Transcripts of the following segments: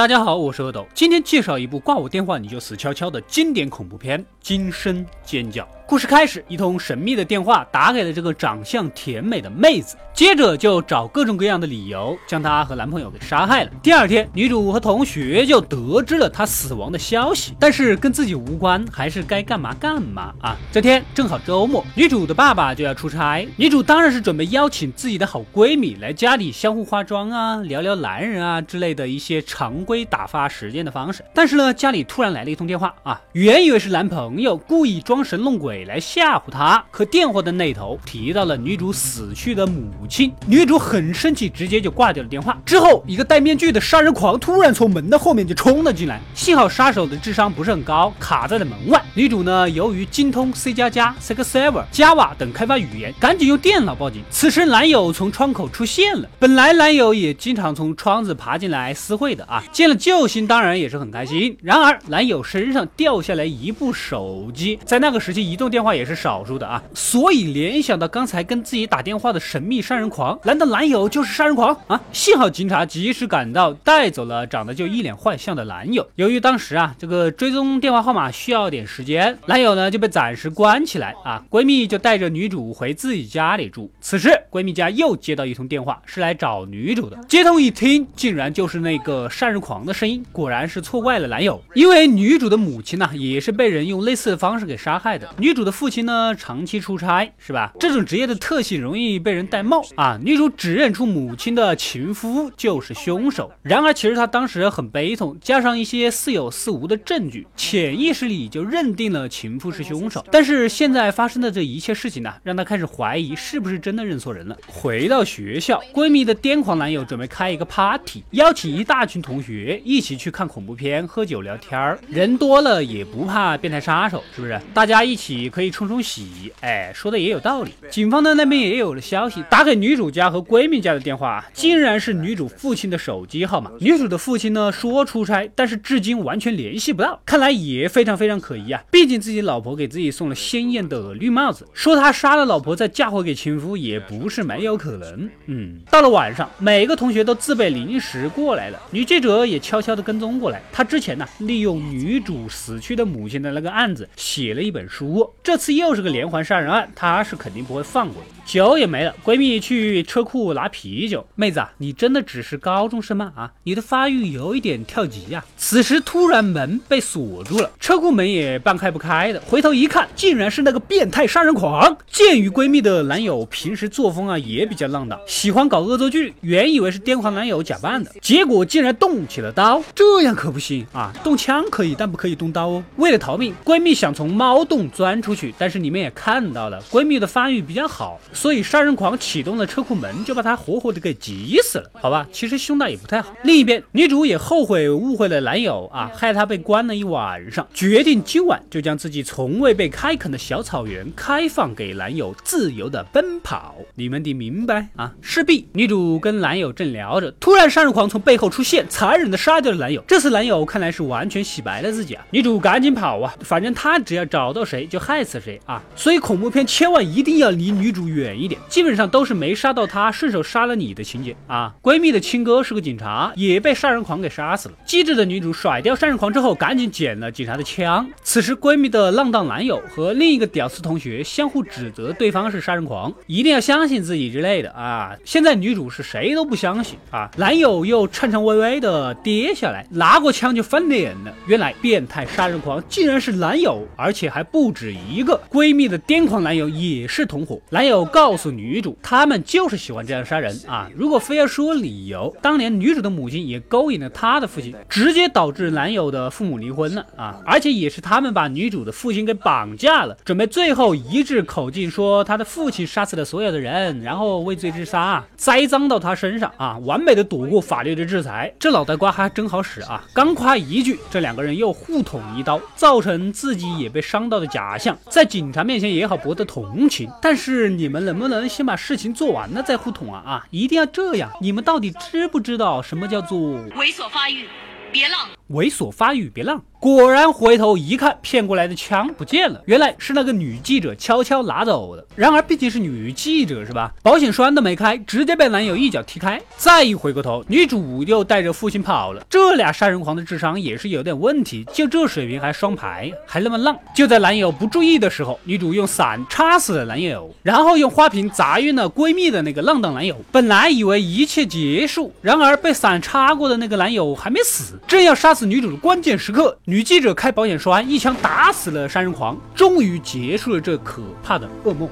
大家好，我是阿斗，今天介绍一部挂我电话你就死翘翘的经典恐怖片《惊声尖叫》。故事开始，一通神秘的电话打给了这个长相甜美的妹子，接着就找各种各样的理由将她和男朋友给杀害了。第二天，女主和同学就得知了她死亡的消息，但是跟自己无关，还是该干嘛干嘛啊。这天正好周末，女主的爸爸就要出差，女主当然是准备邀请自己的好闺蜜来家里相互化妆啊，聊聊男人啊之类的一些常规打发时间的方式。但是呢，家里突然来了一通电话啊，原以为是男朋友故意装神弄鬼。来吓唬他，可电话的那头提到了女主死去的母亲，女主很生气，直接就挂掉了电话。之后，一个戴面具的杀人狂突然从门的后面就冲了进来，幸好杀手的智商不是很高，卡在了门外。女主呢，由于精通 C 加加、C 加 Server、Java 等开发语言，赶紧用电脑报警。此时，男友从窗口出现了。本来男友也经常从窗子爬进来私会的啊，见了救星当然也是很开心。然而，男友身上掉下来一部手机，在那个时期，移动。电话也是少数的啊，所以联想到刚才跟自己打电话的神秘杀人狂，难道男友就是杀人狂啊？幸好警察及时赶到，带走了长得就一脸坏相的男友。由于当时啊，这个追踪电话号码需要点时间，男友呢就被暂时关起来啊。闺蜜就带着女主回自己家里住。此时闺蜜家又接到一通电话，是来找女主的。接通一听，竟然就是那个杀人狂的声音，果然是错怪了男友，因为女主的母亲呢也是被人用类似的方式给杀害的。女主。主的父亲呢，长期出差，是吧？这种职业的特性容易被人戴帽啊。女主指认出母亲的情夫就是凶手，然而其实她当时很悲痛，加上一些似有似无的证据，潜意识里就认定了情夫是凶手。但是现在发生的这一切事情呢，让她开始怀疑是不是真的认错人了。回到学校，闺蜜的癫狂男友准备开一个 party，邀请一大群同学一起去看恐怖片、喝酒聊天儿，人多了也不怕变态杀手，是不是？大家一起。也可以冲冲喜，哎，说的也有道理。警方的那边也有了消息，打给女主家和闺蜜家的电话，竟然是女主父亲的手机号码。女主的父亲呢说出差，但是至今完全联系不到，看来也非常非常可疑啊。毕竟自己老婆给自己送了鲜艳的绿帽子，说他杀了老婆再嫁祸给情夫也不是没有可能。嗯，到了晚上，每个同学都自备零食过来了，女记者也悄悄的跟踪过来。她之前呢，利用女主死去的母亲的那个案子写了一本书。这次又是个连环杀人案，他是肯定不会放过的。酒也没了，闺蜜去车库拿啤酒。妹子啊，你真的只是高中生吗？啊，你的发育有一点跳级呀。此时突然门被锁住了，车库门也半开不开的。回头一看，竟然是那个变态杀人狂。鉴于闺蜜的男友平时作风啊也比较浪荡，喜欢搞恶作剧，原以为是癫狂男友假扮的，结果竟然动起了刀。这样可不行啊，动枪可以，但不可以动刀哦。为了逃命，闺蜜想从猫洞钻出。去，但是你们也看到了，闺蜜的发育比较好，所以杀人狂启动了车库门，就把她活活的给急死了。好吧，其实胸大也不太好。另一边，女主也后悔误会了男友啊，害她被关了一晚上，决定今晚就将自己从未被开垦的小草原开放给男友自由的奔跑。你们得明白啊。势必，女主跟男友正聊着，突然杀人狂从背后出现，残忍的杀掉了男友。这次男友看来是完全洗白了自己啊。女主赶紧跑啊，反正他只要找到谁就害。害死谁啊？所以恐怖片千万一定要离女主远一点，基本上都是没杀到她，顺手杀了你的情节啊。闺蜜的亲哥是个警察，也被杀人狂给杀死了。机智的女主甩掉杀人狂之后，赶紧捡了警察的枪。此时闺蜜的浪荡男友和另一个屌丝同学相互指责对方是杀人狂，一定要相信自己之类的啊。现在女主是谁都不相信啊，男友又颤颤巍巍的跌下来，拿过枪就翻脸了。原来变态杀人狂竟然是男友，而且还不止一。一个闺蜜的癫狂男友也是同伙，男友告诉女主，他们就是喜欢这样杀人啊！如果非要说理由，当年女主的母亲也勾引了他的父亲，直接导致男友的父母离婚了啊！而且也是他们把女主的父亲给绑架了，准备最后一致口径说他的父亲杀死了所有的人，然后畏罪自杀，栽赃到他身上啊！完美的躲过法律的制裁，这脑袋瓜还真好使啊！刚夸一句，这两个人又互捅一刀，造成自己也被伤到的假象。在警察面前也好博得同情，但是你们能不能先把事情做完了再互捅啊啊！一定要这样？你们到底知不知道什么叫做猥琐发育？别浪！猥琐发育，别浪！果然回头一看，骗过来的枪不见了，原来是那个女记者悄悄拿走的。然而毕竟是女记者是吧？保险栓都没开，直接被男友一脚踢开。再一回过头，女主又带着父亲跑了。这俩杀人狂的智商也是有点问题，就这水平还双排，还那么浪。就在男友不注意的时候，女主用伞插死了男友，然后用花瓶砸晕了闺蜜的那个浪荡男友。本来以为一切结束，然而被伞插过的那个男友还没死，正要杀死女主的关键时刻。女记者开保险栓，一枪打死了杀人狂，终于结束了这可怕的噩梦。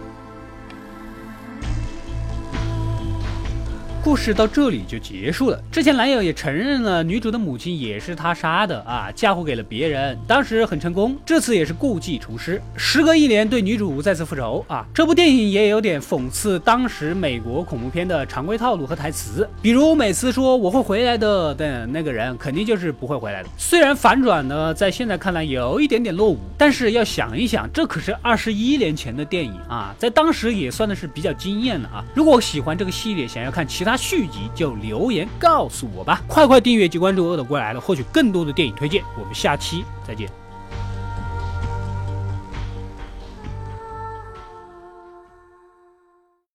故事到这里就结束了。之前男友也承认了，女主的母亲也是他杀的啊，嫁祸给了别人，当时很成功。这次也是故技重施，时隔一年对女主再次复仇啊。这部电影也有点讽刺当时美国恐怖片的常规套路和台词，比如每次说我会回来的的那个人，肯定就是不会回来的。虽然反转呢，在现在看来有一点点落伍，但是要想一想，这可是二十一年前的电影啊，在当时也算的是比较惊艳的啊。如果喜欢这个系列，想要看其他。续集就留言告诉我吧，快快订阅及关注恶的过来了，获取更多的电影推荐。我们下期再见。